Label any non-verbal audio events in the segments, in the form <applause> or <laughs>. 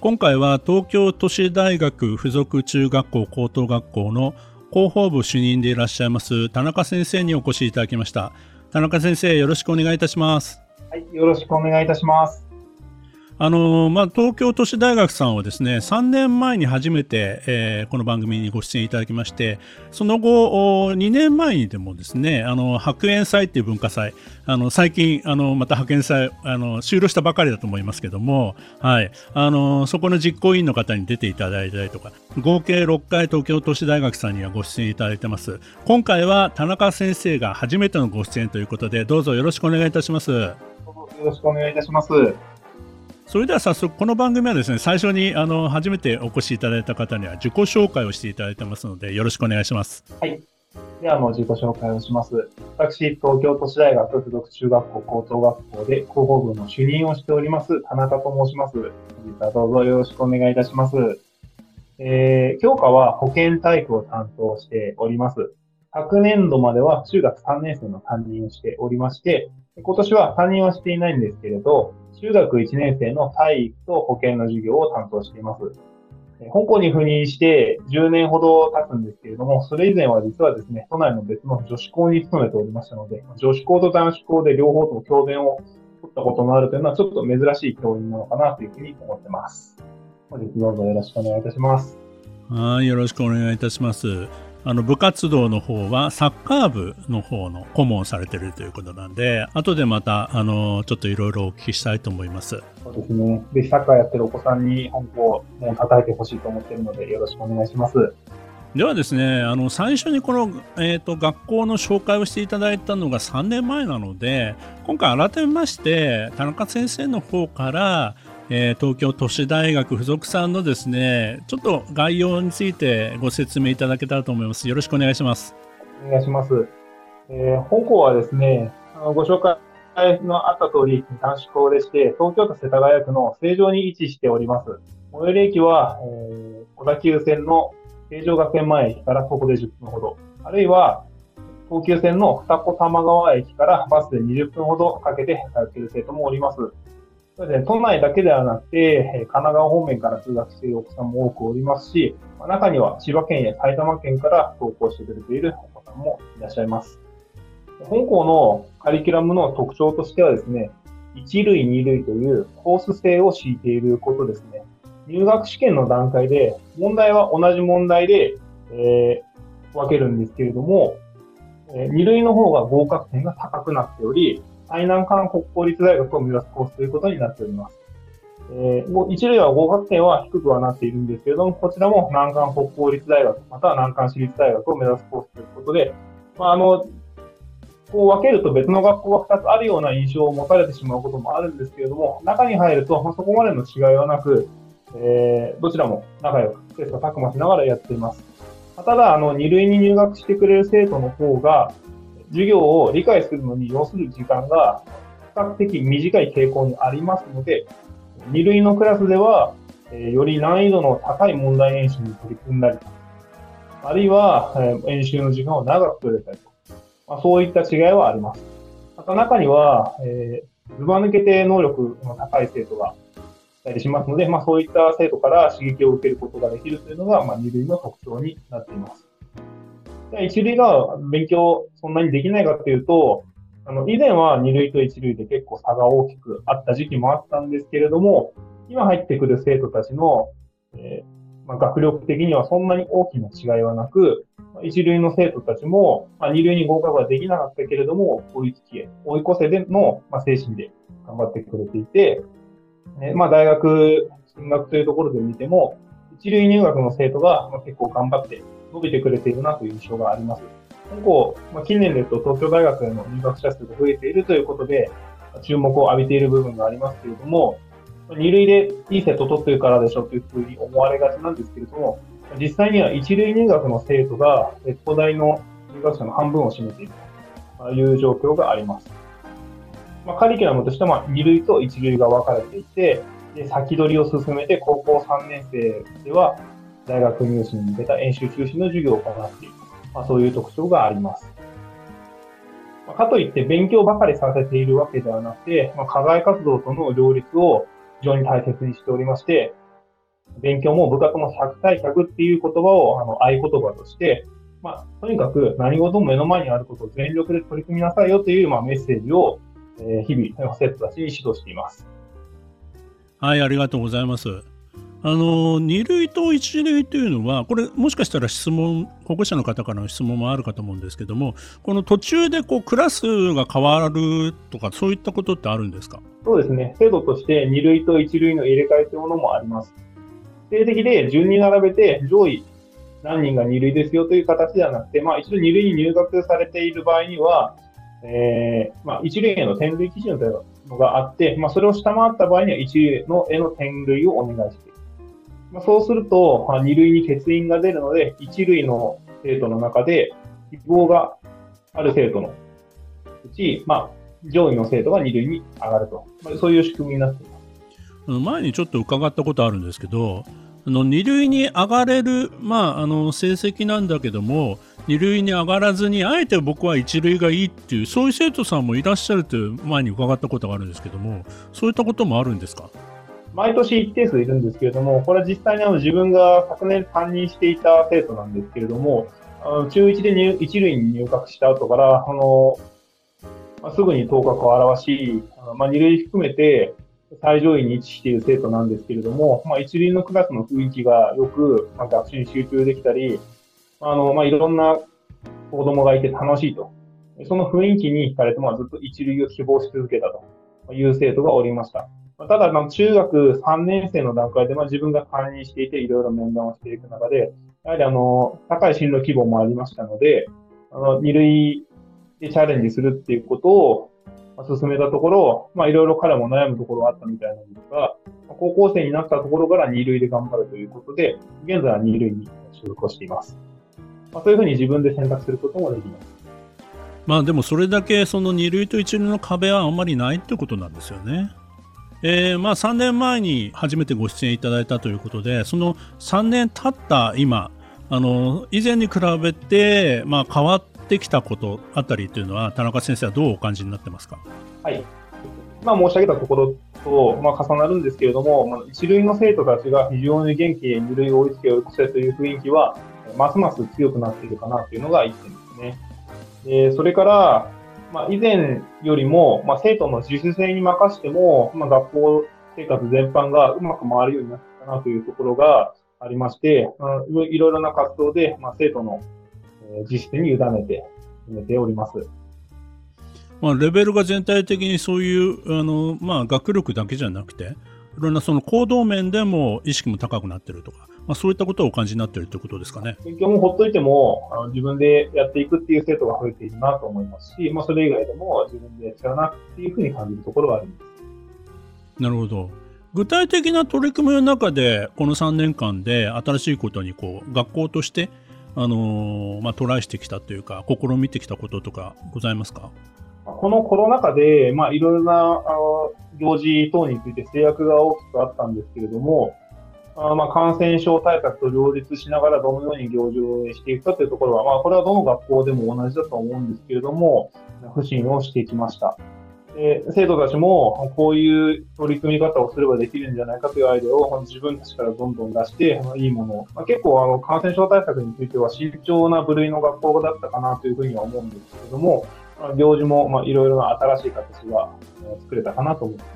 今回は東京都市大学附属中学校高等学校の広報部主任でいらっしゃいます田中先生にお越しいただきました。田中先生よろしくお願いいたします。はいよろしくお願いいたします。あのまあ、東京都市大学さんはですね3年前に初めて、えー、この番組にご出演いただきましてその後2年前にでもですねあの白煙祭っていう文化祭あの最近あのまた白煙祭あの終了したばかりだと思いますけども、はい、あのそこの実行委員の方に出ていただいたりとか合計6回東京都市大学さんにはご出演いただいてます。今回は田中先生が初めてのご出演ということでどうぞよろしくお願いいたします。よろしくお願いいたします。それでは早速この番組はですね最初にあの初めてお越しいただいた方には自己紹介をしていただいてますのでよろしくお願いします。はい。では、の自己紹介をします。私、東京都市大学附属中学校高等学校で広報部の主任をしております、田中と申します。本日はどうぞよろしくお願いいたします。えー、教科は保健体育を担当しております。昨年度までは中学3年生の担任をしておりまして、今年は担任はしていないんですけれど、中学1年生の体育と保健の授業を担当しています。香港に赴任して10年ほど経つんですけれども、それ以前は実はですね、都内の別の女子校に勤めておりましたので、女子校と男子校で両方とも教鞭を取ったことのあるというのはちょっと珍しい教員なのかなというふうに思ってます。本日どうぞよろしくお願いいたします。はい、よろしくお願いいたします。あの部活動の方はサッカー部の方の顧問されてるということなんで、後でまたあのちょっといろいろお聞きしたいと思います。そうですね。ぜひサッカーやってるお子さんに本校も叩いてほしいと思っているので、よろしくお願いします。ではですね、あの最初にこの、えーと、学校の紹介をしていただいたのが3年前なので、今回改めまして、田中先生の方から、えー、東京都市大学附属さんのですね、ちょっと概要についてご説明いただけたらと思います。よろしくお願いします。お願いします。えー、本校はですね、あのご紹介のあった通り、男子校でして、東京都世田谷区の正常に位置しております。最寄り駅は、えー、小田急線の成城学園前駅から徒歩で10分ほど、あるいは東急線の二子玉川駅からバスで20分ほどかけて通っている生徒もおります。それで都内だけではなくて、神奈川方面から通学しているお子さんも多くおりますし、中には千葉県や埼玉県から登校してくれているお子さんもいらっしゃいます。本校のカリキュラムの特徴としてはですね、1類、2類というコース性を敷いていることですね。入学試験の段階で、問題は同じ問題で、えー、分けるんですけれども、えー、2類の方が合格点が高くなっており、最難関国公立大学を目指すコースということになっております。えー、一類は合格点は低くはなっているんですけれども、こちらも難関国公立大学、または難関私立大学を目指すコースということで、まあ、あの、こう分けると別の学校が2つあるような印象を持たれてしまうこともあるんですけれども、中に入ると、まあ、そこまでの違いはなく、えー、どちらも仲良く、切磋琢磨しながらやっています。ただ、あの、2類に入学してくれる生徒の方が、授業を理解するのに要する時間が比較的短い傾向にありますので、2類のクラスでは、えより難易度の高い問題演習に取り組んだり、あるいは、え演習の時間を長く取れたりと、まあ、そういった違いはあります。また中には、えー、ずば抜けて能力の高い生徒がいたりしますので、まあ、そういった生徒から刺激を受けることができるというのが、まあ、2類の特徴になっています。一類が勉強そんなにできないかっていうと、あの、以前は二類と一類で結構差が大きくあった時期もあったんですけれども、今入ってくる生徒たちの、えー、まあ、学力的にはそんなに大きな違いはなく、一類の生徒たちも、まあ、二類に合格はできなかったけれども、追いつきへ、追い越せでの、まあ、精神で頑張ってくれていて、えー、まあ、大学進学というところで見ても、一類入学の生徒が結構頑張って伸びてくれているなという印象があります。今後、ま、近年ですと東京大学への入学者数が増えているということで、注目を浴びている部分がありますけれども、二塁でいい生徒取ってるからでしょというふうに思われがちなんですけれども、実際には一類入学の生徒が、鉄工大の入学者の半分を占めているという状況があります。まあ、カリキュラムとしては二類と一類が分かれていて、で先取りを進めて高校3年生では大学入試に向けた演習中心の授業を行っている。まあ、そういう特徴があります。まあ、かといって勉強ばかりさせているわけではなくて、まあ、課外活動との両立を非常に大切にしておりまして、勉強も部活も100対100っていう言葉をあの合言葉として、まあ、とにかく何事も目の前にあることを全力で取り組みなさいよという、まあ、メッセージを、えー、日々、生徒たちに指導しています。はい、ありがとうございます。あの2類と1類というのは、これ、もしかしたら質問、保護者の方からの質問もあるかと思うんですけども、この途中でこうクラスが変わるとか、そういったことってあるんですか？そうですね、制度として2類と1類の入れ替えというものもあります。定的で順に並べて、上位何人が2類ですよという形ではなくて、まあ、一度2類に入学されている場合には、えーまあ、1類への転類基準というのがあって、まあ、それを下回った場合には一類のへの点類をお願いしていく。まあ、そうすると、まあ、2類に欠員が出るので、1類の生徒の中で希望がある生徒のうち、まあ、上位の生徒が2類に上がると、まあ、そういう仕組みになっています。前にちょっと伺ったことあるんですけど、あの2類に上がれる、まあ、あの成績なんだけども、2類に上がらずに、あえて僕は1類がいいっていう、そういう生徒さんもいらっしゃるという前に伺ったことがあるんですけども、そういったこともあるんですか？毎年一定数いるんですけれども、これは実際にあの自分が昨年担任していた生徒なんですけれども、あ中1で入1類に入学した後から、あのまあ、すぐに頭角を現し、まあ、2類含めて最上位に位置している生徒なんですけれども、まあ、一類のクラスの雰囲気がよく、まあ、学習に集中できたり、あの、まあ、いろんな子供がいて楽しいと。その雰囲気に惹かれて、まあ、ずっと一類を希望し続けたという生徒がおりました。ただ、まあ、中学3年生の段階で、まあ、自分が担任していて、いろいろ面談をしていく中で、やはりあの、高い進路規模もありましたので、あの、二類でチャレンジするっていうことを進めたところ、まあ、いろいろ彼も悩むところがあったみたいなんですが、高校生になったところから二類で頑張るということで、現在は二類に所属をしています。まあ、そういうふうに自分で選択することもできます。まあでもそれだけその2類と1類の壁はあんまりないってことなんですよね。えー、まあ3年前に初めてご出演いただいたということでその3年経った今あの以前に比べて、まあ、変わってきたことあたりというのは田中先生はどうお感じになってますか？はいまあ、申し上げたところと、まあ、重なるんですけれども、ま、一類の生徒たちが非常に元気で二類を追いつけ追い越せという雰囲気は、ますます強くなっているかなというのが一点ですね。でそれから、まあ、以前よりも、まあ、生徒の自主性に任せても、まあ、学校生活全般がうまく回るようになったなというところがありまして、いろいろな活動で、まあ、生徒の自主性に委ねて進めております。まあ、レベルが全体的にそういうあの、まあ、学力だけじゃなくて、いろんなその行動面でも意識も高くなってるとか、まあ、そういったことをお感じになっているということですかね。勉強もほっといてもあの自分でやっていくっていう生徒が増えているなと思いますし、まあ、それ以外でも自分でやっちゃうなっていうふうに感じるところはあります。なるほど。具体的な取り組みの中で、この3年間で新しいことにこう学校として、あの、まあ、トライしてきたというか、試みてきたこととかございますか？このコロナ禍で、まあ、いろいろなあ行事等について制約が大きくあったんですけれども、あまあ、感染症対策と両立しながらどのように行事をしていくかというところは、まあ、これはどの学校でも同じだと思うんですけれども、不信をしてきました。で生徒たちもこういう取り組み方をすればできるんじゃないかというアイデアを自分たちからどんどん出して、いいものを、まあ、結構あの感染症対策については慎重な部類の学校だったかなというふうには思うんですけれども、行事もまあいろいろな新しい形が作れたかなと思います。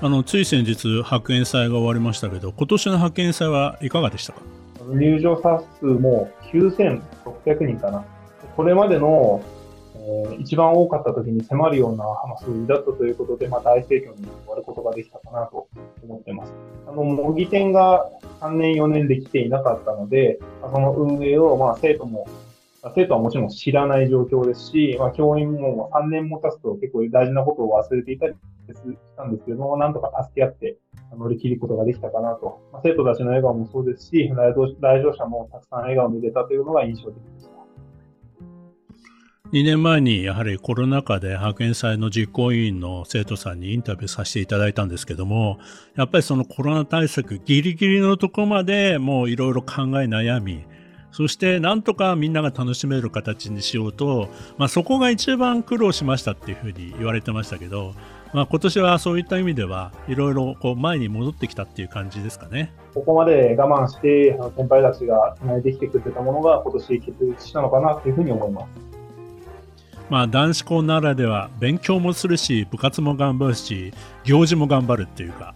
あのつい先日、白煙祭が終わりましたけど、今年の白煙祭はいかがでしたか？入場者数も9600人かな。これまでの、えー、一番多かった時に迫るような数字だったということで、まあ、大盛況に終わることができたかなと思っています。あの、模擬店が3年4年できていなかったので、その運営を、まあ、生徒も生徒はもちろん知らない状況ですし、まあ、教員も3年も経つと結構大事なことを忘れていたりすしたんですけども、なんとか助け合って乗り切ることができたかなと。まあ、生徒たちの笑顔もそうですし、来場者もたくさん笑顔見れたというのが印象的でした。2年前にやはりコロナ禍で白煙祭の実行委員の生徒さんにインタビューさせていただいたんですけども、やっぱりそのコロナ対策ギリギリのとこまでもういろいろ考え悩み、そしてなんとかみんなが楽しめる形にしようと、まあ、そこが一番苦労しましたっていうふうに言われてましたけど、まあ、今年はそういった意味ではいろいろこう前に戻ってきたっていう感じですかね。ここまで我慢して先輩たちがつないできてくれたものが今年決立したのかなというふうに思います。まあ、男子校ならでは勉強もするし部活も頑張るし行事も頑張るっていうか、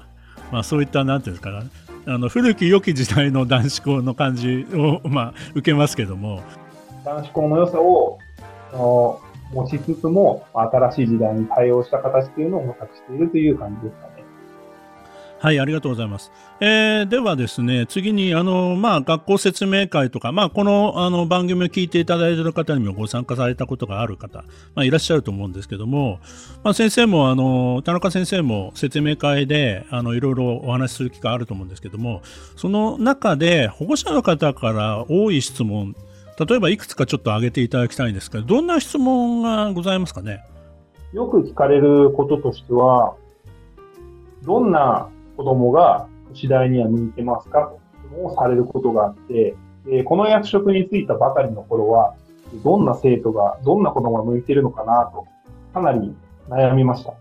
まあ、そういったなんていうんですかあの古き良き時代の男子校の感じを、<laughs> まあ、受けますけども男子校の良さを持ちつつも新しい時代に対応した形というのを模索しているという感じですかね。はい、ありがとうございます。えー、ではですね、次に、あの、まあ、学校説明会とか、まあ、この、あの、番組を聞いていただいている方にもご参加されたことがある方、まあ、いらっしゃると思うんですけども、まあ、先生も、あの、田中先生も説明会で、あの、いろいろお話しする機会あると思うんですけども、その中で、保護者の方から多い質問、例えばいくつかちょっと挙げていただきたいんですけど、どんな質問がございますかね？よく聞かれることとしては、どんな子供が次第には向いてますかというのをされることがあって、えこの役職に就いたばかりの頃は、どんな生徒が、どんな子供が向いてるのかなと、かなり悩みました。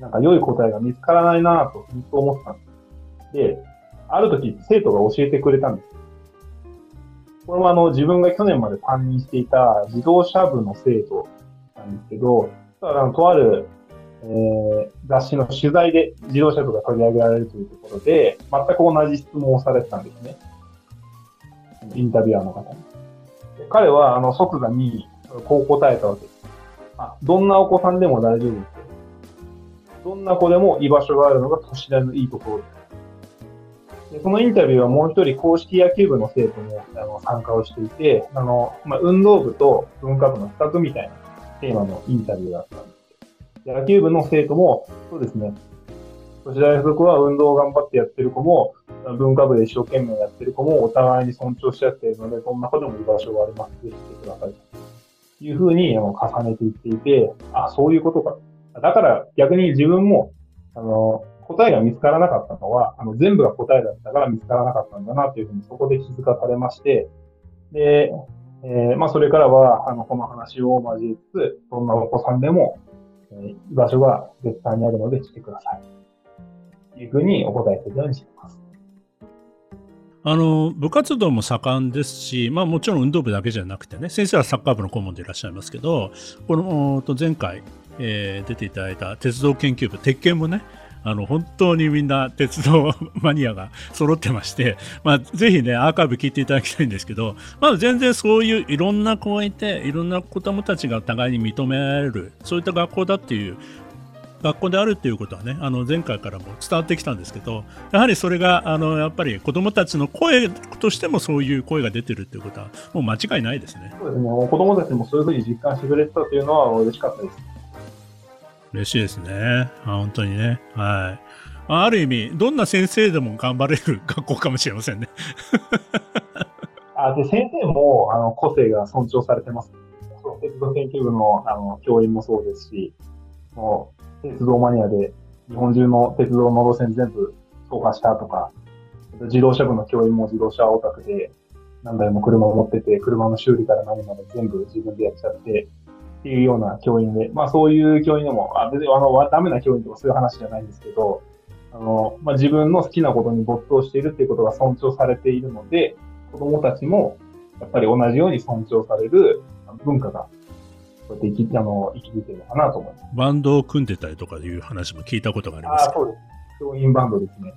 なんか良い答えが見つからないなとずっと思ってたんです。で、ある時生徒が教えてくれたんです。これもあの自分が去年まで担任していた自動車部の生徒なんですけど、あのとあるえー、雑誌の取材で自動車部が取り上げられるというところで、全く同じ質問をされてたんですね。インタビュアーの方に。彼は、あの、即座に、こう答えたわけです。あ、どんなお子さんでも大丈夫です。どんな子でも居場所があるのが都市大のいいところです。でそのインタビューはもう一人公式野球部の生徒もあの参加をしていて、あの、まあ、運動部と文化部の比較みたいなテーマのインタビューだったんです。野球部の生徒も、そうですね。都市大附属は運動を頑張ってやってる子も、文化部で一生懸命やってる子もお互いに尊重し合っているので、そんな子でも居場所があります。ぜひ来てください。というふうに重ねていっていて、あ、そういうことか。だから逆に自分も、あの、答えが見つからなかったのは、あの、全部が答えだったから見つからなかったんだなというふうにそこで気づかされまして、で、えー、まあ、それからは、あの、この話を交えつつ、どんなお子さんでも居場所が絶対にあるので来てください。というふうにお答えするようにしています。あの部活動も盛んですし、まあ、もちろん運動部だけじゃなくてね先生はサッカー部の顧問でいらっしゃいますけどこの前回、えー、出ていただいた鉄道研究部鉄拳もねあの本当にみんな鉄道マニアが揃ってまして、<laughs> まあ、ぜひねアーカイブ聞いていただきたいんですけど、まあ、全然そういういろんな子がいていろんな子供たちが互いに認められるそういった学校だっていう学校であるっていうことはねあの前回からも伝わってきたんですけどやはりそれがあのやっぱり子どもたちの声としてもそういう声が出てるっていうことはもう間違いないですね。そうですね子どもたちもそういうふうに実感してくれてたというのは嬉しかったです。嬉しいですね。本当にね。はい。ある意味、どんな先生でも頑張れる <laughs> 学校かもしれませんね。<laughs> あで先生もあの個性が尊重されてます。鉄道研究部のあの教員もそうですし、もう鉄道マニアで日本中の鉄道の路線全部走破したとか、自動車部の教員も自動車オタクで何台も車を持ってて、車の修理から何まで全部自分でやっちゃって、っていうような教員で、まあそういう教員でも、あ別にあの、ダメな教員とかそういう話じゃないんですけど、あの、まあ自分の好きなことに没頭しているっていうことが尊重されているので、子供たちもやっぱり同じように尊重される文化がこうやって生きあの生きてるのかなと思います。バンドを組んでたりとかいう話も聞いたことがありますあそうです。教員バンドですね。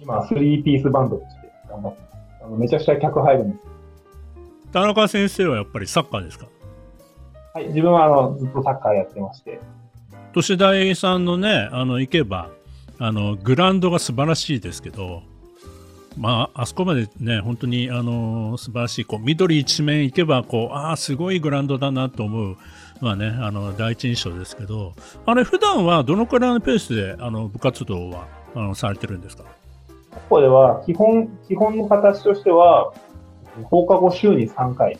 今、3ピースバンドとして頑張ってあのめちゃくちゃ客入るんです。田中先生はやっぱりサッカーですか？はい、自分はあのずっとサッカーやってまして。都市大さんのね、あの行けば、あのグラウンドが素晴らしいですけど、まあ、あそこまでね、本当にあの素晴らしい、こう緑一面行けばこう、ああ、すごいグラウンドだなと思うまあね、あの第一印象ですけど、あれ、普段はどのくらいのペースであの部活動はあのされてるんですか？ここでは基本、基本の形としては、放課後週に3回、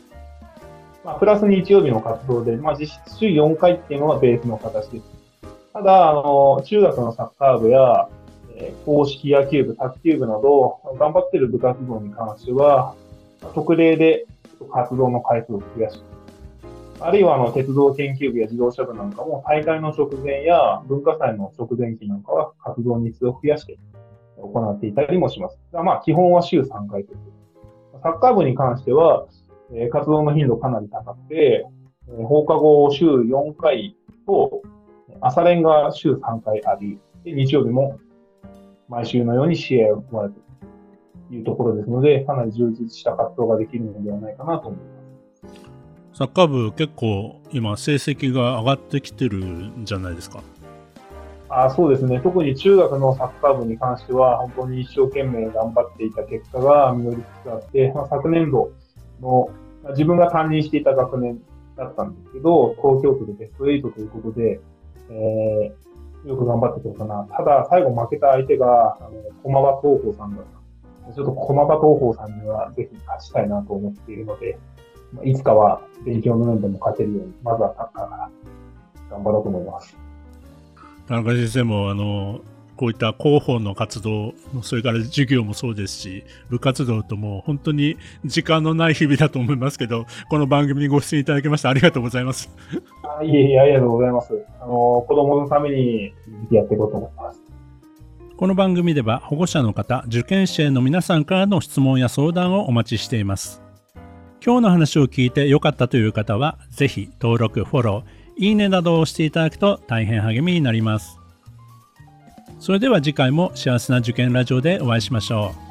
まあ、プラス日曜日の活動で、まあ、実質週4回っていうのがベースの形です。ただ、あの、中学のサッカー部や、えー、公式野球部、卓球部など、頑張ってる部活動に関しては、特例で活動の回数を増やして、あるいはあの鉄道研究部や自動車部なんかも大会の直前や文化祭の直前期なんかは活動日数を増やして行っていたりもします。まあ基本は週3回という。サッカー部に関しては、えー、活動の頻度かなり高くて、えー、放課後週4回と、朝練が週3回あり、で日曜日も毎週のように試合を行うというところですので、かなり充実した活動ができるのではないかなと思います。サッカー部結構今成績が上がってきてるんじゃないですか？あそうですね。特に中学のサッカー部に関しては、本当に一生懸命頑張っていた結果が実りつつあって、まあ、昨年度の、自分が担任していた学年だったんですけど、東京都でベスト8ということで、えー、よく頑張ってくれたな。ただ、最後負けた相手が、あの、駒場東宝さんだった。ちょっと駒場東宝さんにはぜひ勝ちたいなと思っているので、いつかは勉強の面でも勝てるように、まずはサッカーから頑張ろうと思います。田中先生も、あの、こういった広報の活動、それから授業もそうですし、部活動とも本当に時間のない日々だと思いますけど、この番組にご出演いただきましてありがとうございます。あいえいえ、ありがとうございます。あの、子供のためにやっていこうと思います。この番組では保護者の方、受験生の皆さんからの質問や相談をお待ちしています。今日の話を聞いて良かったという方は、ぜひ登録、フォロー、いいねなどをしていただくと大変励みになります。それでは次回も幸せな受験ラジオでお会いしましょう。